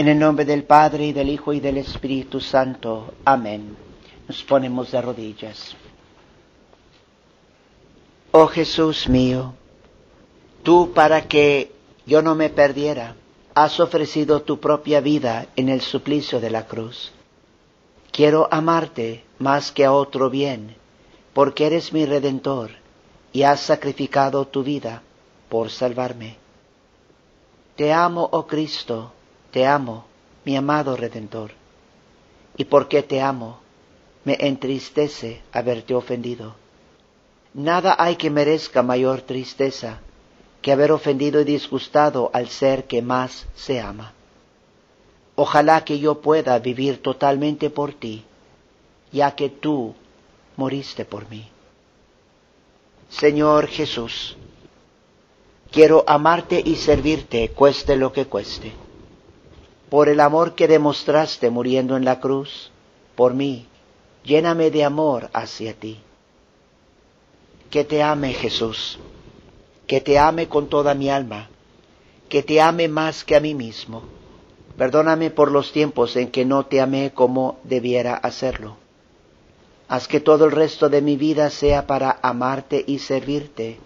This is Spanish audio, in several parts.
En el nombre del Padre y del Hijo y del Espíritu Santo. Amén. Nos ponemos de rodillas. Oh Jesús mío, tú para que yo no me perdiera, has ofrecido tu propia vida en el suplicio de la cruz. Quiero amarte más que a otro bien, porque eres mi redentor y has sacrificado tu vida por salvarme. Te amo, oh Cristo, te amo, mi amado redentor. Y porque te amo, me entristece haberte ofendido. Nada hay que merezca mayor tristeza que haber ofendido y disgustado al ser que más se ama. Ojalá que yo pueda vivir totalmente por ti, ya que tú moriste por mí. Señor Jesús, quiero amarte y servirte cueste lo que cueste. Por el amor que demostraste muriendo en la cruz, por mí, lléname de amor hacia ti. Que te ame Jesús, que te ame con toda mi alma, que te ame más que a mí mismo. Perdóname por los tiempos en que no te amé como debiera hacerlo. Haz que todo el resto de mi vida sea para amarte y servirte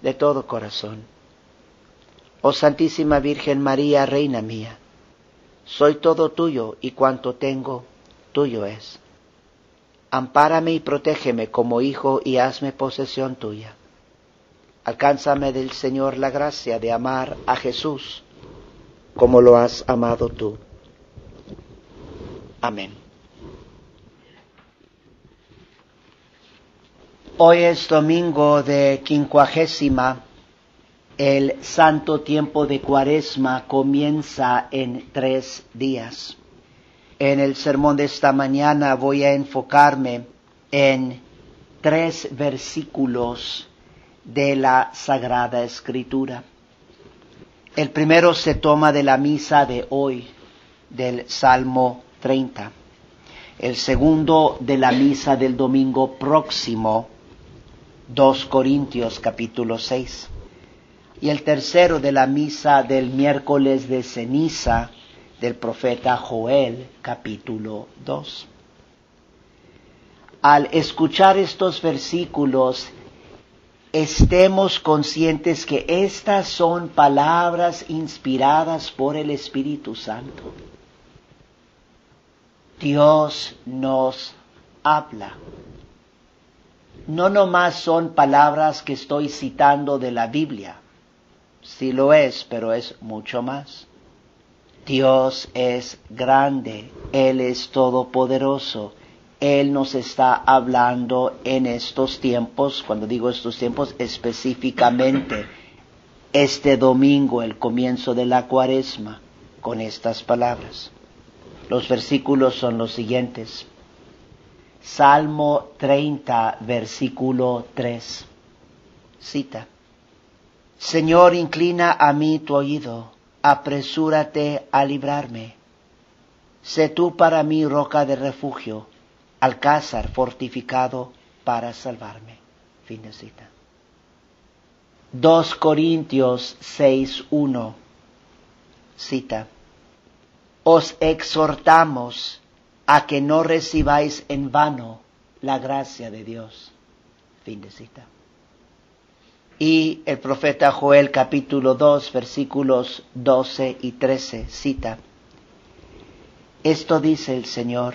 de todo corazón. Oh Santísima Virgen María, Reina mía, soy todo tuyo y cuanto tengo, tuyo es. Ampárame y protégeme como hijo y hazme posesión tuya. Alcánzame del Señor la gracia de amar a Jesús como lo has amado tú. Amén. Hoy es domingo de quincuagésima. El santo tiempo de cuaresma comienza en tres días. En el sermón de esta mañana voy a enfocarme en tres versículos de la Sagrada Escritura. El primero se toma de la misa de hoy, del Salmo 30. El segundo de la misa del domingo próximo, 2 Corintios capítulo 6. Y el tercero de la misa del miércoles de ceniza del profeta Joel capítulo 2. Al escuchar estos versículos, estemos conscientes que estas son palabras inspiradas por el Espíritu Santo. Dios nos habla no nomás son palabras que estoy citando de la Biblia, sí lo es, pero es mucho más. Dios es grande, Él es todopoderoso, Él nos está hablando en estos tiempos, cuando digo estos tiempos específicamente, este domingo, el comienzo de la cuaresma, con estas palabras. Los versículos son los siguientes. Salmo 30, versículo 3. Cita. Señor, inclina a mí tu oído, apresúrate a librarme. Sé tú para mí roca de refugio, alcázar fortificado para salvarme. Fin de cita. 2 Corintios 6, 1. Cita. Os exhortamos a que no recibáis en vano la gracia de Dios. Fin de cita. Y el profeta Joel capítulo 2 versículos 12 y 13 cita, Esto dice el Señor,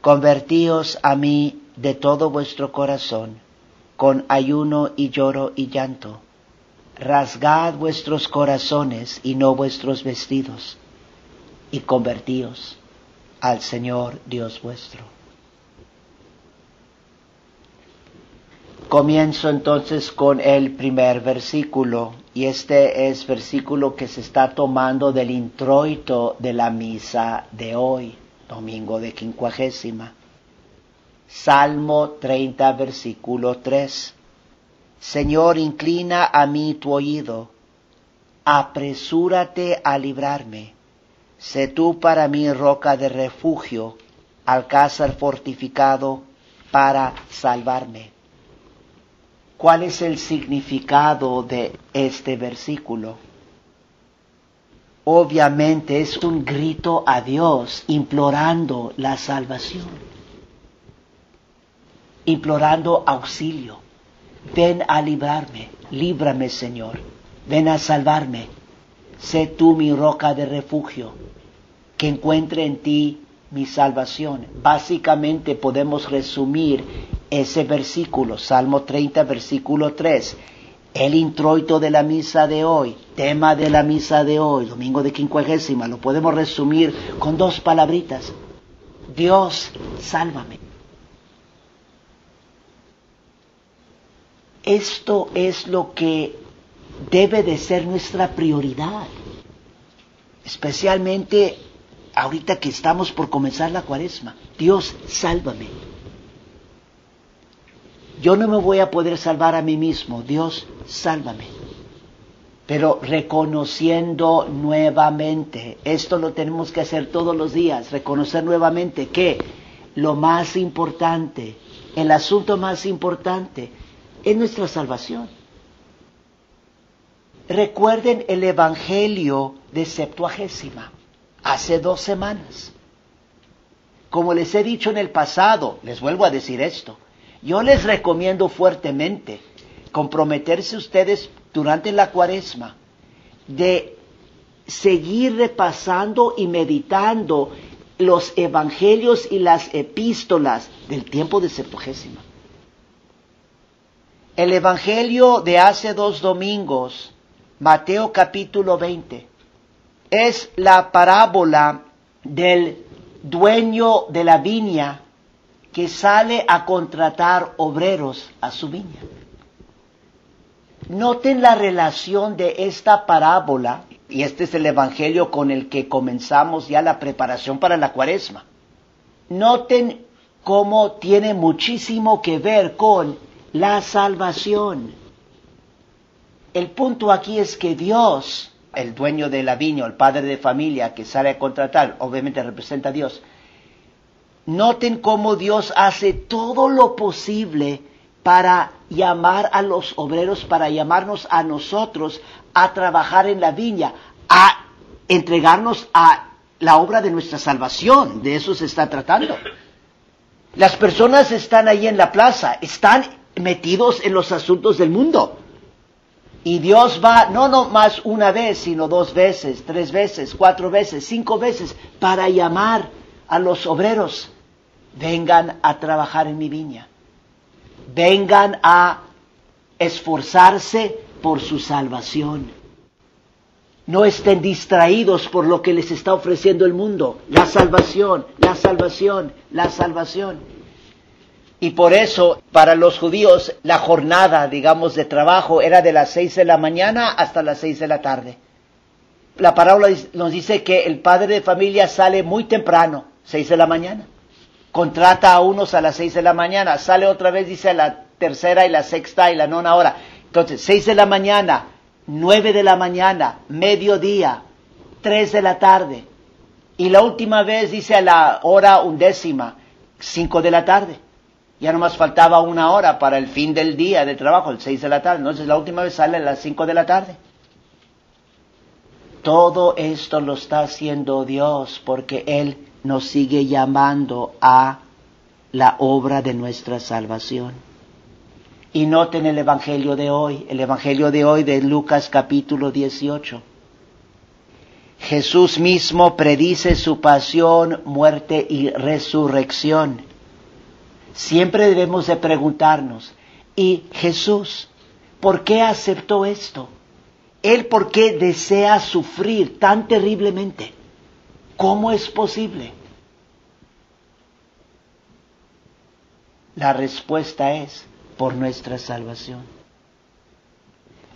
convertíos a mí de todo vuestro corazón, con ayuno y lloro y llanto, rasgad vuestros corazones y no vuestros vestidos, y convertíos al Señor Dios vuestro. Comienzo entonces con el primer versículo y este es versículo que se está tomando del introito de la misa de hoy, domingo de quincuagésima. Salmo 30, versículo 3. Señor, inclina a mí tu oído, apresúrate a librarme Sé tú para mí roca de refugio, alcázar fortificado para salvarme. ¿Cuál es el significado de este versículo? obviamente es un grito a Dios implorando la salvación, implorando auxilio. Ven a librarme, líbrame Señor, ven a salvarme. Sé tú mi roca de refugio, que encuentre en ti mi salvación. Básicamente podemos resumir ese versículo, Salmo 30, versículo 3 el introito de la misa de hoy, tema de la misa de hoy, domingo de quincuagésima, lo podemos resumir con dos palabritas. Dios, sálvame. Esto es lo que debe de ser nuestra prioridad, especialmente ahorita que estamos por comenzar la cuaresma. Dios, sálvame. Yo no me voy a poder salvar a mí mismo. Dios, sálvame. Pero reconociendo nuevamente, esto lo tenemos que hacer todos los días, reconocer nuevamente que lo más importante, el asunto más importante, es nuestra salvación. Recuerden el Evangelio de Septuagésima, hace dos semanas. Como les he dicho en el pasado, les vuelvo a decir esto, yo les recomiendo fuertemente comprometerse ustedes durante la cuaresma de seguir repasando y meditando los evangelios y las epístolas del tiempo de Septuagésima. El evangelio de hace dos domingos, Mateo capítulo 20, es la parábola del dueño de la viña que sale a contratar obreros a su viña. Noten la relación de esta parábola, y este es el Evangelio con el que comenzamos ya la preparación para la cuaresma. Noten cómo tiene muchísimo que ver con la salvación. El punto aquí es que Dios, el dueño de la viña, el padre de familia que sale a contratar, obviamente representa a Dios, noten cómo Dios hace todo lo posible para llamar a los obreros, para llamarnos a nosotros a trabajar en la viña, a entregarnos a la obra de nuestra salvación. De eso se está tratando. Las personas están ahí en la plaza, están metidos en los asuntos del mundo. Y Dios va, no no más una vez, sino dos veces, tres veces, cuatro veces, cinco veces, para llamar a los obreros. Vengan a trabajar en mi viña vengan a esforzarse por su salvación. No estén distraídos por lo que les está ofreciendo el mundo. La salvación, la salvación, la salvación. Y por eso, para los judíos, la jornada, digamos, de trabajo era de las seis de la mañana hasta las seis de la tarde. La parábola nos dice que el padre de familia sale muy temprano, seis de la mañana contrata a unos a las seis de la mañana, sale otra vez, dice a la tercera y la sexta y la nona hora. Entonces, seis de la mañana, nueve de la mañana, mediodía, tres de la tarde. Y la última vez dice a la hora undécima, cinco de la tarde. Ya nomás faltaba una hora para el fin del día de trabajo, el seis de la tarde. Entonces la última vez sale a las cinco de la tarde. Todo esto lo está haciendo Dios porque Él nos sigue llamando a la obra de nuestra salvación. Y noten el Evangelio de hoy, el Evangelio de hoy de Lucas capítulo 18. Jesús mismo predice su pasión, muerte y resurrección. Siempre debemos de preguntarnos, ¿y Jesús por qué aceptó esto? ¿Él por qué desea sufrir tan terriblemente? ¿Cómo es posible? La respuesta es por nuestra salvación.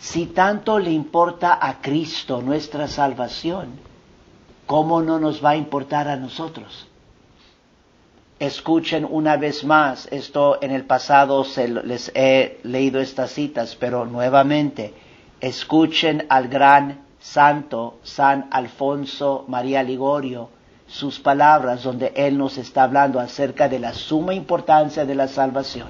Si tanto le importa a Cristo nuestra salvación, ¿cómo no nos va a importar a nosotros? Escuchen una vez más, esto en el pasado se les he leído estas citas, pero nuevamente, escuchen al gran santo San Alfonso María Ligorio, sus palabras donde Él nos está hablando acerca de la suma importancia de la salvación.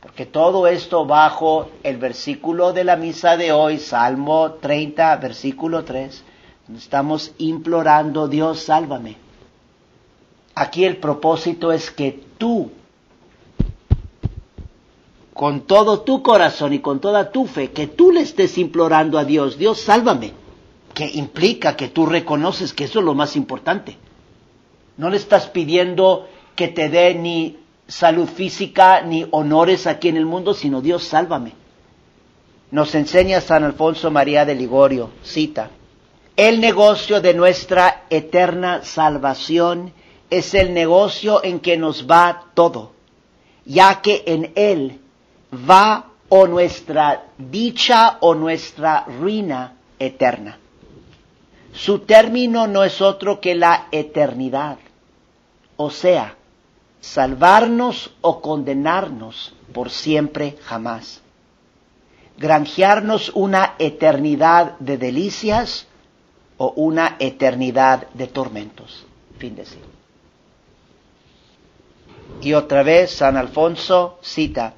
Porque todo esto bajo el versículo de la misa de hoy, Salmo 30, versículo 3, Estamos implorando, Dios, sálvame. Aquí el propósito es que tú, con todo tu corazón y con toda tu fe, que tú le estés implorando a Dios, Dios, sálvame, que implica que tú reconoces que eso es lo más importante. No le estás pidiendo que te dé ni salud física ni honores aquí en el mundo, sino Dios, sálvame. Nos enseña San Alfonso María de Ligorio, cita, el negocio de nuestra eterna salvación es el negocio en que nos va todo, ya que en él va o nuestra dicha o nuestra ruina eterna. Su término no es otro que la eternidad, o sea, salvarnos o condenarnos por siempre jamás. Granjearnos una eternidad de delicias o una eternidad de tormentos. Fin de cita. Y otra vez San Alfonso cita,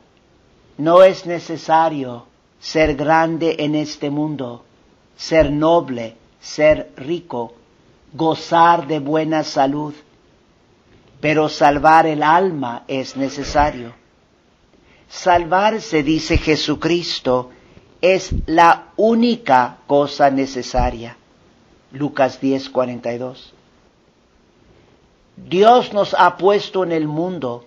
no es necesario ser grande en este mundo, ser noble, ser rico, gozar de buena salud, pero salvar el alma es necesario. Salvarse, dice Jesucristo, es la única cosa necesaria. Lucas 10, 42. Dios nos ha puesto en el mundo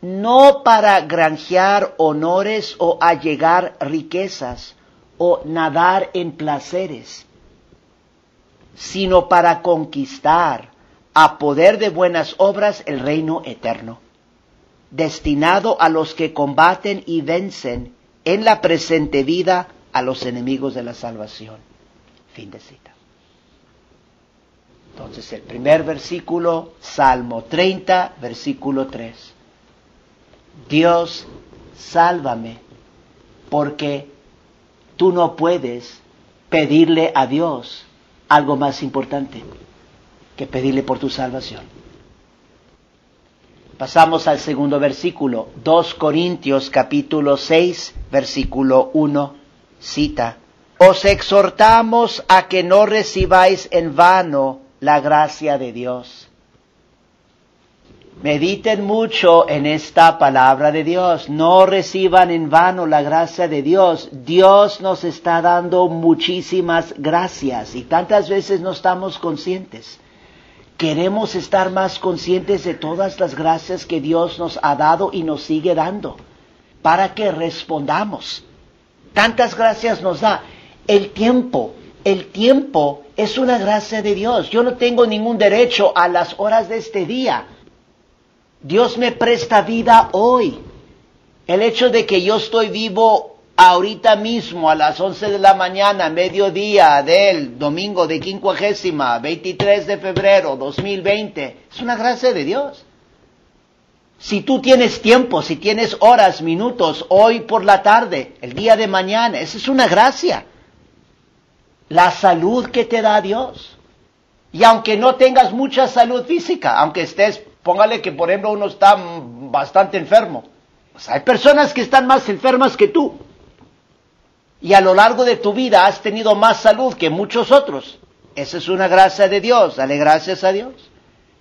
no para granjear honores o allegar riquezas o nadar en placeres, sino para conquistar a poder de buenas obras el reino eterno, destinado a los que combaten y vencen en la presente vida a los enemigos de la salvación. Fin de cita. Entonces el primer versículo, Salmo 30, versículo 3. Dios, sálvame, porque tú no puedes pedirle a Dios algo más importante que pedirle por tu salvación. Pasamos al segundo versículo, 2 Corintios capítulo 6, versículo 1, cita, Os exhortamos a que no recibáis en vano la gracia de Dios. Mediten mucho en esta palabra de Dios. No reciban en vano la gracia de Dios. Dios nos está dando muchísimas gracias y tantas veces no estamos conscientes. Queremos estar más conscientes de todas las gracias que Dios nos ha dado y nos sigue dando para que respondamos. Tantas gracias nos da. El tiempo, el tiempo es una gracia de Dios. Yo no tengo ningún derecho a las horas de este día. Dios me presta vida hoy. El hecho de que yo estoy vivo ahorita mismo a las 11 de la mañana, mediodía del domingo de quincuagésima, 23 de febrero 2020, es una gracia de Dios. Si tú tienes tiempo, si tienes horas, minutos, hoy por la tarde, el día de mañana, esa es una gracia la salud que te da Dios. Y aunque no tengas mucha salud física, aunque estés, póngale que por ejemplo uno está bastante enfermo, pues hay personas que están más enfermas que tú. Y a lo largo de tu vida has tenido más salud que muchos otros. Esa es una gracia de Dios, dale gracias a Dios.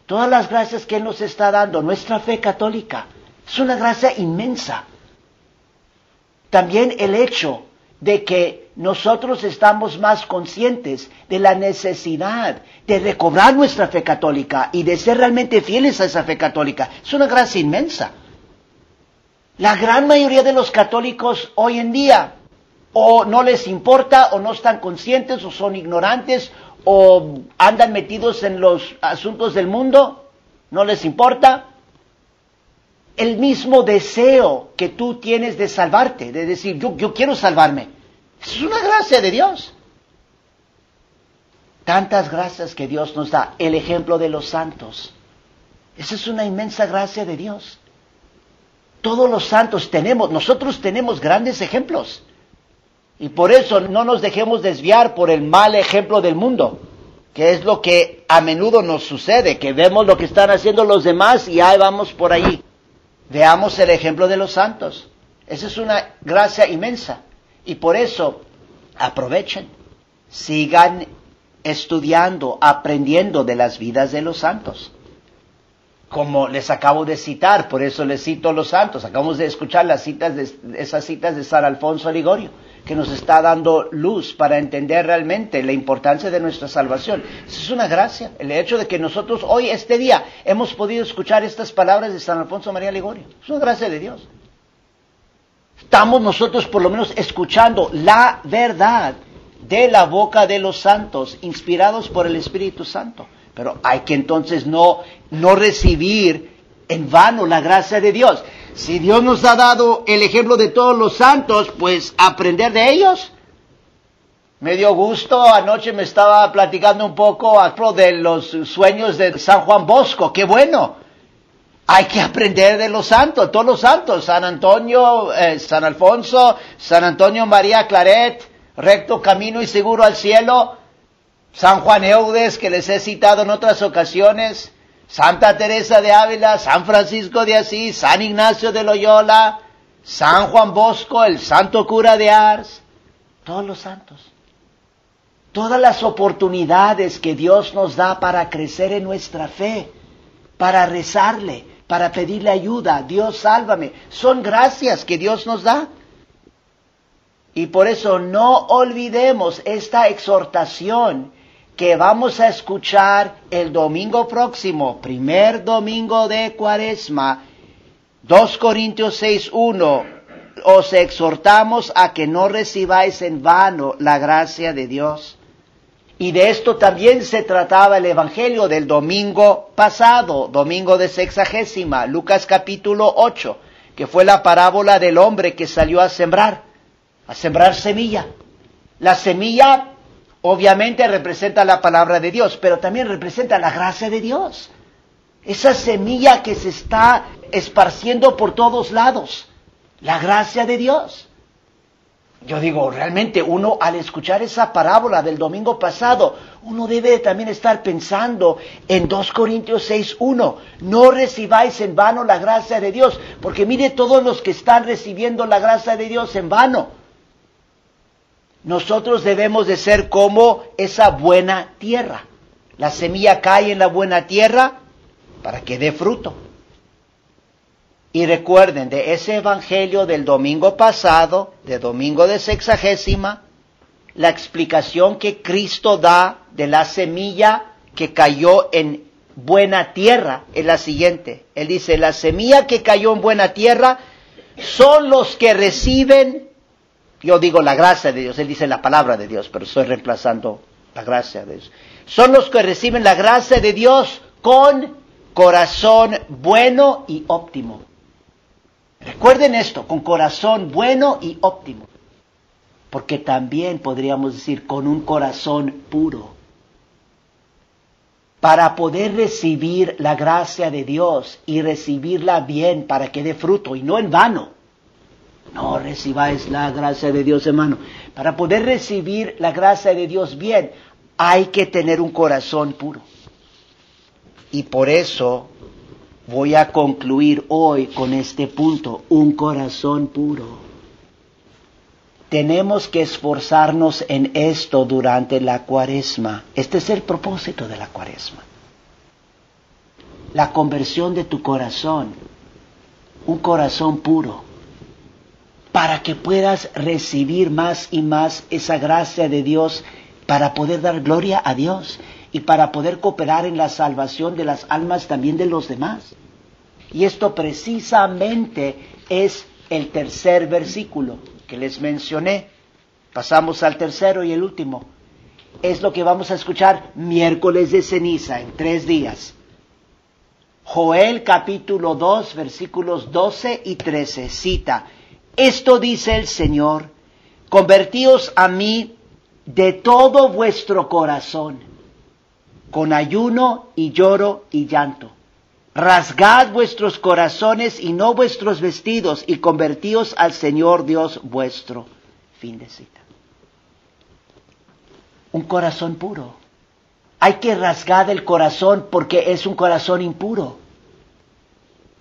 Todas las gracias que Él nos está dando, nuestra fe católica, es una gracia inmensa. También el hecho de que nosotros estamos más conscientes de la necesidad de recobrar nuestra fe católica y de ser realmente fieles a esa fe católica. Es una gracia inmensa. La gran mayoría de los católicos hoy en día o no les importa o no están conscientes o son ignorantes o andan metidos en los asuntos del mundo, no les importa. El mismo deseo que tú tienes de salvarte, de decir, yo, yo quiero salvarme. Es una gracia de Dios. Tantas gracias que Dios nos da. El ejemplo de los santos. Esa es una inmensa gracia de Dios. Todos los santos tenemos, nosotros tenemos grandes ejemplos. Y por eso no nos dejemos desviar por el mal ejemplo del mundo, que es lo que a menudo nos sucede, que vemos lo que están haciendo los demás y ahí vamos por ahí. Veamos el ejemplo de los santos. Esa es una gracia inmensa. Y por eso aprovechen, sigan estudiando, aprendiendo de las vidas de los santos. Como les acabo de citar, por eso les cito los santos. Acabamos de escuchar las citas de, esas citas de San Alfonso Ligorio, que nos está dando luz para entender realmente la importancia de nuestra salvación. Es una gracia, el hecho de que nosotros hoy, este día, hemos podido escuchar estas palabras de San Alfonso María Ligorio. Es una gracia de Dios. Estamos nosotros por lo menos escuchando la verdad de la boca de los santos, inspirados por el Espíritu Santo. Pero hay que entonces no, no recibir en vano la gracia de Dios. Si Dios nos ha dado el ejemplo de todos los santos, pues aprender de ellos. Me dio gusto, anoche me estaba platicando un poco de los sueños de San Juan Bosco, qué bueno. Hay que aprender de los santos, todos los santos, San Antonio, eh, San Alfonso, San Antonio María Claret, recto camino y seguro al cielo. San Juan Eudes, que les he citado en otras ocasiones. Santa Teresa de Ávila, San Francisco de Asís, San Ignacio de Loyola, San Juan Bosco, el santo cura de Ars. Todos los santos. Todas las oportunidades que Dios nos da para crecer en nuestra fe, para rezarle, para pedirle ayuda. Dios sálvame. Son gracias que Dios nos da. Y por eso no olvidemos esta exhortación que vamos a escuchar el domingo próximo, primer domingo de Cuaresma, 2 Corintios 6, 1. Os exhortamos a que no recibáis en vano la gracia de Dios. Y de esto también se trataba el Evangelio del domingo pasado, domingo de sexagésima, Lucas capítulo 8, que fue la parábola del hombre que salió a sembrar a sembrar semilla. La semilla obviamente representa la palabra de Dios, pero también representa la gracia de Dios. Esa semilla que se está esparciendo por todos lados, la gracia de Dios. Yo digo, realmente uno al escuchar esa parábola del domingo pasado, uno debe también estar pensando en 2 Corintios 6.1, no recibáis en vano la gracia de Dios, porque mire todos los que están recibiendo la gracia de Dios en vano nosotros debemos de ser como esa buena tierra. La semilla cae en la buena tierra para que dé fruto. Y recuerden de ese evangelio del domingo pasado, de domingo de sexagésima, la explicación que Cristo da de la semilla que cayó en buena tierra es la siguiente. Él dice, la semilla que cayó en buena tierra son los que reciben yo digo la gracia de Dios, él dice la palabra de Dios, pero estoy reemplazando la gracia de Dios. Son los que reciben la gracia de Dios con corazón bueno y óptimo. Recuerden esto, con corazón bueno y óptimo. Porque también podríamos decir con un corazón puro. Para poder recibir la gracia de Dios y recibirla bien para que dé fruto y no en vano. No recibáis la gracia de Dios, hermano. Para poder recibir la gracia de Dios bien, hay que tener un corazón puro. Y por eso voy a concluir hoy con este punto, un corazón puro. Tenemos que esforzarnos en esto durante la cuaresma. Este es el propósito de la cuaresma. La conversión de tu corazón, un corazón puro para que puedas recibir más y más esa gracia de Dios para poder dar gloria a Dios y para poder cooperar en la salvación de las almas también de los demás. Y esto precisamente es el tercer versículo que les mencioné. Pasamos al tercero y el último. Es lo que vamos a escuchar miércoles de ceniza en tres días. Joel capítulo 2 versículos 12 y 13 cita, esto dice el Señor, convertíos a mí de todo vuestro corazón, con ayuno y lloro y llanto. Rasgad vuestros corazones y no vuestros vestidos, y convertíos al Señor Dios vuestro. Fin de cita. Un corazón puro. Hay que rasgar el corazón porque es un corazón impuro.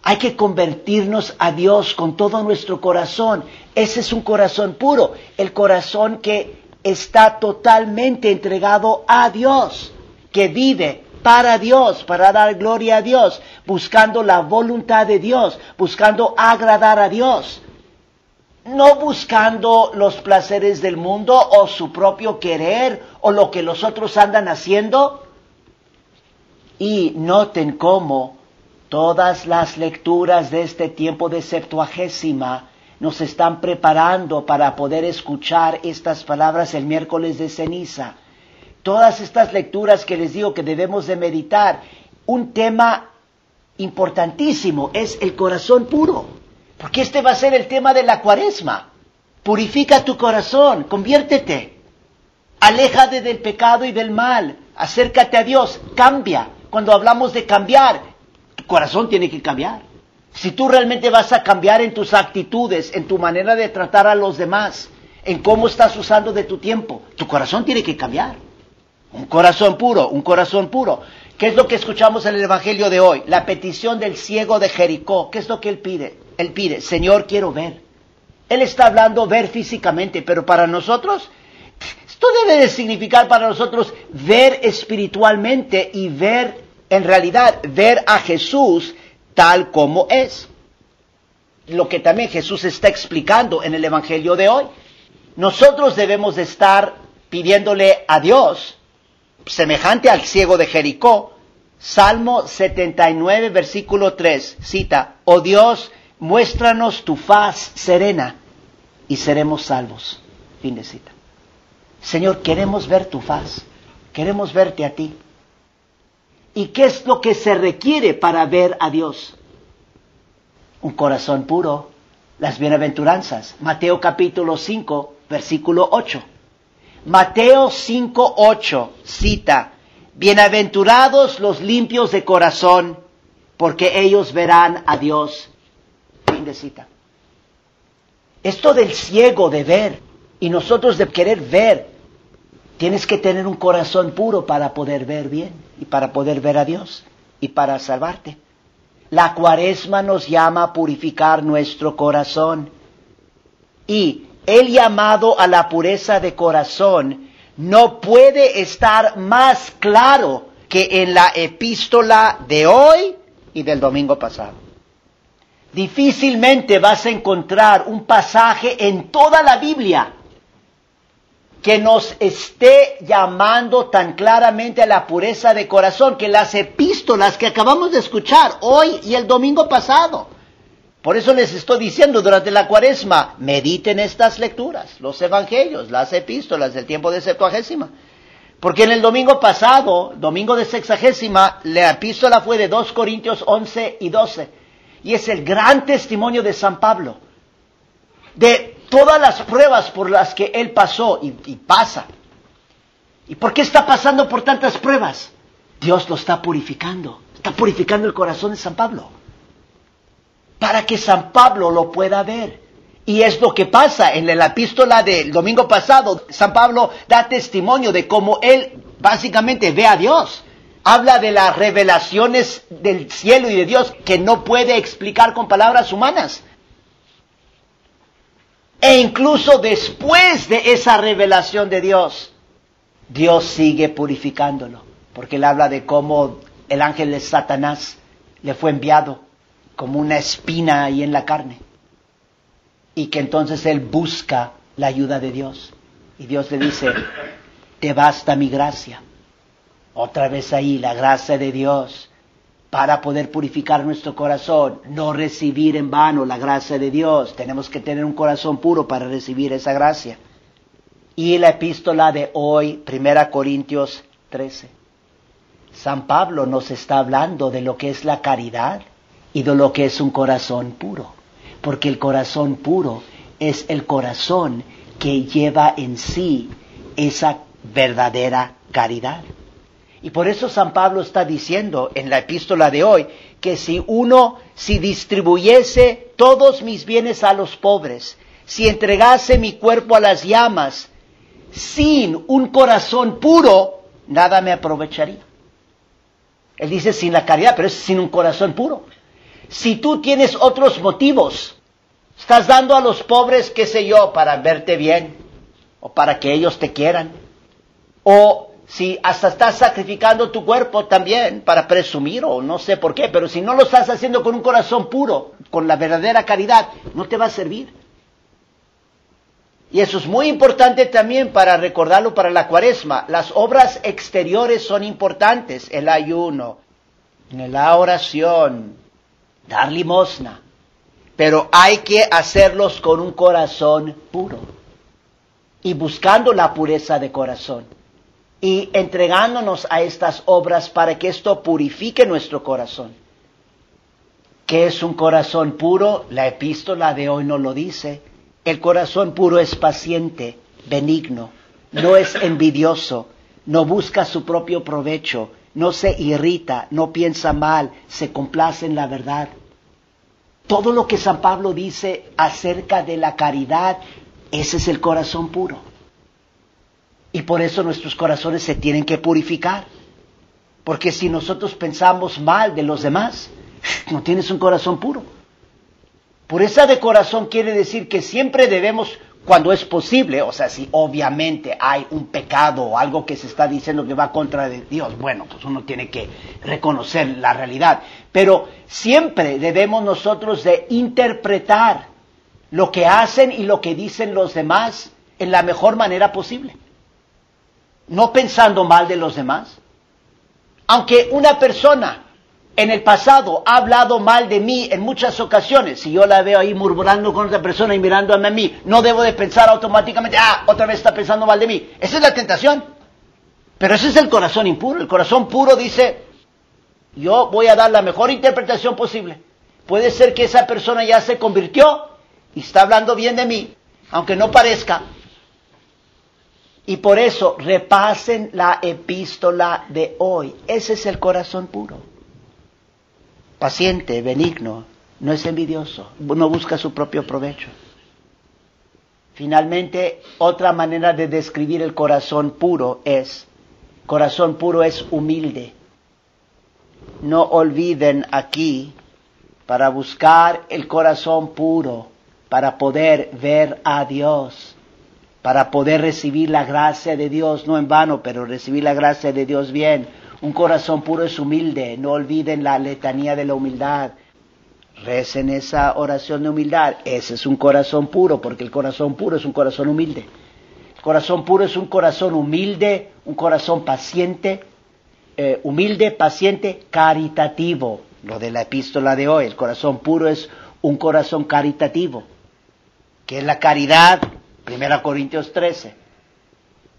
Hay que convertirnos a Dios con todo nuestro corazón. Ese es un corazón puro, el corazón que está totalmente entregado a Dios, que vive para Dios, para dar gloria a Dios, buscando la voluntad de Dios, buscando agradar a Dios, no buscando los placeres del mundo o su propio querer o lo que los otros andan haciendo. Y noten cómo todas las lecturas de este tiempo de Septuagésima nos están preparando para poder escuchar estas palabras el miércoles de ceniza. Todas estas lecturas que les digo que debemos de meditar, un tema importantísimo es el corazón puro, porque este va a ser el tema de la cuaresma. Purifica tu corazón, conviértete, aléjate del pecado y del mal, acércate a Dios, cambia. Cuando hablamos de cambiar, tu corazón tiene que cambiar. Si tú realmente vas a cambiar en tus actitudes, en tu manera de tratar a los demás, en cómo estás usando de tu tiempo, tu corazón tiene que cambiar. Un corazón puro, un corazón puro. ¿Qué es lo que escuchamos en el Evangelio de hoy? La petición del ciego de Jericó. ¿Qué es lo que él pide? Él pide, Señor, quiero ver. Él está hablando ver físicamente, pero para nosotros, esto debe de significar para nosotros ver espiritualmente y ver, en realidad, ver a Jesús tal como es. Lo que también Jesús está explicando en el Evangelio de hoy. Nosotros debemos de estar pidiéndole a Dios, semejante al ciego de Jericó, Salmo 79, versículo 3, cita, Oh Dios, muéstranos tu faz serena y seremos salvos. Fin de cita. Señor, queremos ver tu faz, queremos verte a ti. ¿Y qué es lo que se requiere para ver a Dios? Un corazón puro, las bienaventuranzas. Mateo capítulo 5, versículo 8. Mateo 5, 8 cita, Bienaventurados los limpios de corazón, porque ellos verán a Dios. Fin de cita. Esto del ciego de ver y nosotros de querer ver, tienes que tener un corazón puro para poder ver bien y para poder ver a Dios y para salvarte. La cuaresma nos llama a purificar nuestro corazón y el llamado a la pureza de corazón no puede estar más claro que en la epístola de hoy y del domingo pasado. Difícilmente vas a encontrar un pasaje en toda la Biblia que nos esté llamando tan claramente a la pureza de corazón, que las epístolas que acabamos de escuchar hoy y el domingo pasado. Por eso les estoy diciendo durante la cuaresma, mediten estas lecturas, los evangelios, las epístolas del tiempo de Septuagésima. Porque en el domingo pasado, domingo de sexagésima, la epístola fue de 2 Corintios 11 y 12. Y es el gran testimonio de San Pablo. De todas las pruebas por las que él pasó y, y, pasa. ¿Y por qué está pasando por tantas pruebas? Dios lo está purificando. Está purificando el corazón de San Pablo. Para que San Pablo lo pueda ver. Y es lo que pasa en la epístola del domingo pasado. San Pablo da testimonio de cómo él básicamente ve a Dios. Habla de las revelaciones del cielo y de Dios que no puede explicar con palabras humanas. E incluso después de esa revelación de Dios, Dios sigue purificándolo, porque él habla de cómo el ángel de Satanás le fue enviado como una espina ahí en la carne, y que entonces él busca la ayuda de Dios, y Dios le dice, te basta mi gracia. Otra vez ahí, la gracia de Dios para poder purificar nuestro corazón, no recibir en vano la gracia de Dios. Tenemos que tener un corazón puro para recibir esa gracia. Y la epístola de hoy, 1 Corintios 13. San Pablo nos está hablando de lo que es la caridad y de lo que es un corazón puro. Porque el corazón puro es el corazón que lleva en sí esa verdadera caridad. Y por eso San Pablo está diciendo en la epístola de hoy que si uno, si distribuyese todos mis bienes a los pobres, si entregase mi cuerpo a las llamas, sin un corazón puro, nada me aprovecharía. Él dice sin la caridad, pero es sin un corazón puro. Si tú tienes otros motivos, estás dando a los pobres, qué sé yo, para verte bien, o para que ellos te quieran. O si hasta estás sacrificando tu cuerpo también para presumir o no sé por qué, pero si no lo estás haciendo con un corazón puro, con la verdadera caridad, no te va a servir. Y eso es muy importante también para recordarlo para la cuaresma. Las obras exteriores son importantes, el ayuno, la oración, dar limosna, pero hay que hacerlos con un corazón puro y buscando la pureza de corazón y entregándonos a estas obras para que esto purifique nuestro corazón. ¿Qué es un corazón puro? La epístola de hoy no lo dice. El corazón puro es paciente, benigno, no es envidioso, no busca su propio provecho, no se irrita, no piensa mal, se complace en la verdad. Todo lo que San Pablo dice acerca de la caridad, ese es el corazón puro. Y por eso nuestros corazones se tienen que purificar. Porque si nosotros pensamos mal de los demás, no tienes un corazón puro. Pureza de corazón quiere decir que siempre debemos, cuando es posible, o sea, si obviamente hay un pecado o algo que se está diciendo que va contra de Dios, bueno, pues uno tiene que reconocer la realidad. Pero siempre debemos nosotros de interpretar lo que hacen y lo que dicen los demás en la mejor manera posible no pensando mal de los demás. Aunque una persona en el pasado ha hablado mal de mí en muchas ocasiones, si yo la veo ahí murmurando con otra persona y mirándome a mí, no debo de pensar automáticamente, ah, otra vez está pensando mal de mí. Esa es la tentación. Pero ese es el corazón impuro. El corazón puro dice, yo voy a dar la mejor interpretación posible. Puede ser que esa persona ya se convirtió y está hablando bien de mí, aunque no parezca, y por eso repasen la epístola de hoy. Ese es el corazón puro. Paciente, benigno, no es envidioso, no busca su propio provecho. Finalmente, otra manera de describir el corazón puro es, corazón puro es humilde. No olviden aquí, para buscar el corazón puro, para poder ver a Dios, para poder recibir la gracia de Dios, no en vano, pero recibir la gracia de Dios bien. Un corazón puro es humilde, no olviden la letanía de la humildad. Recen esa oración de humildad. Ese es un corazón puro, porque el corazón puro es un corazón humilde. El corazón puro es un corazón humilde, un corazón paciente, eh, humilde, paciente, caritativo. Lo de la epístola de hoy, el corazón puro es un corazón caritativo, que es la caridad Primera Corintios 13.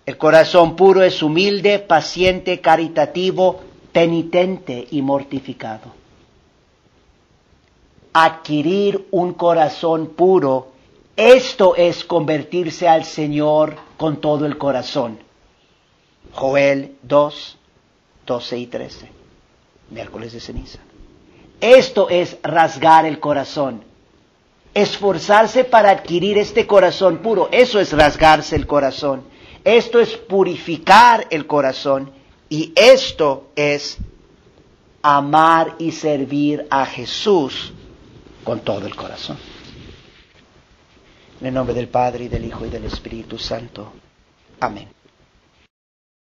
El corazón puro es humilde, paciente, caritativo, penitente y mortificado. Adquirir un corazón puro, esto es convertirse al Señor con todo el corazón. Joel 2, 12 y 13. Miércoles de ceniza. Esto es rasgar el corazón esforzarse para adquirir este corazón puro. Eso es rasgarse el corazón. Esto es purificar el corazón. Y esto es amar y servir a Jesús con todo el corazón. En el nombre del Padre y del Hijo y del Espíritu Santo. Amén.